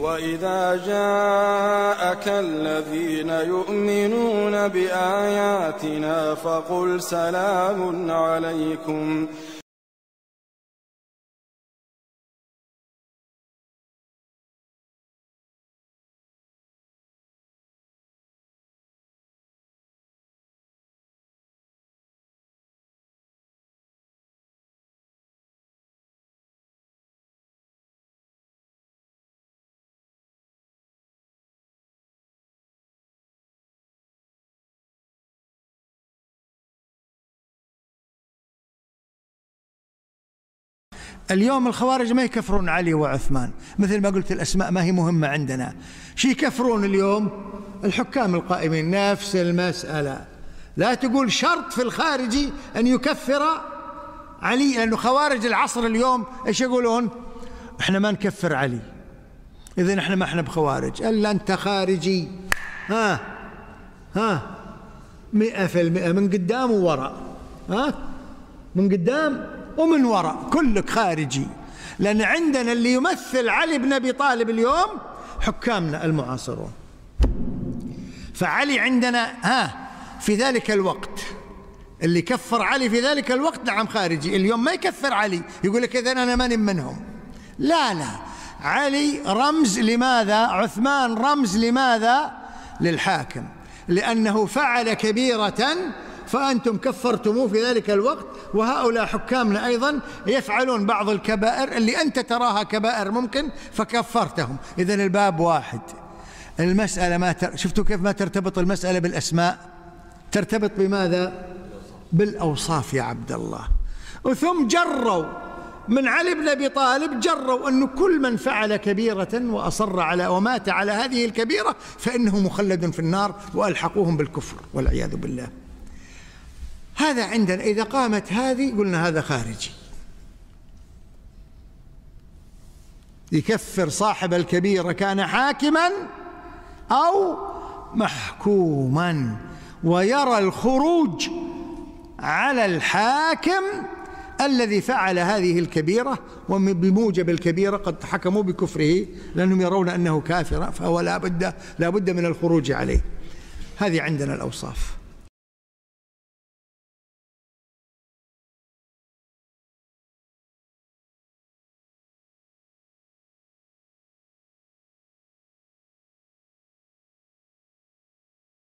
وإذا جاءك الذين يؤمنون بآياتنا فقل سلام عليكم. اليوم الخوارج ما يكفرون علي وعثمان. مثل ما قلت الأسماء ما هي مهمة عندنا. شي يكفرون اليوم؟ الحكام القائمين. نفس المسألة. لا تقول شرط في الخارجي أن يكفر علي لأنه خوارج العصر اليوم إيش يقولون؟ إحنا ما نكفر علي. إذا إحنا ما إحنا بخوارج. إلا أنت خارجي. ها؟ ها؟ مئة في المئة. من قدام ووراء. ها؟ من قدام ومن وراء كلك خارجي. لأن عندنا اللي يمثل علي بن أبي طالب اليوم حكامنا المعاصرون. فعلي عندنا ها في ذلك الوقت اللي كفر علي في ذلك الوقت نعم خارجي. اليوم ما يكفر علي يقول لك إذا أنا ماني منهم. لا لا علي رمز لماذا؟ عثمان رمز لماذا؟ للحاكم. لأنه فعل كبيرة فأنتم كفرتموه في ذلك الوقت وهؤلاء حكامنا أيضا يفعلون بعض الكبائر اللي أنت تراها كبائر ممكن فكفرتهم. إذا الباب واحد. المسألة ما تر... شفتوا كيف ما ترتبط المسألة بالأسماء؟ ترتبط بماذا؟ بالأوصاف يا عبد الله. وثم جروا من علي بن أبي طالب جروا انه كل من فعل كبيرة وأصر على ومات على هذه الكبيرة فإنه مخلد في النار وألحقوهم بالكفر والعياذ بالله. هذا عندنا إذا قامت هذه قلنا هذا خارجي. يكفر صاحب الكبيرة كان حاكما أو محكوما ويرى الخروج على الحاكم الذي فعل هذه الكبيرة وبموجب الكبيرة قد حكموا بكفره لأنهم يرون أنه كافر فهو لا بد, لا بد من الخروج عليه. هذه عندنا الأوصاف.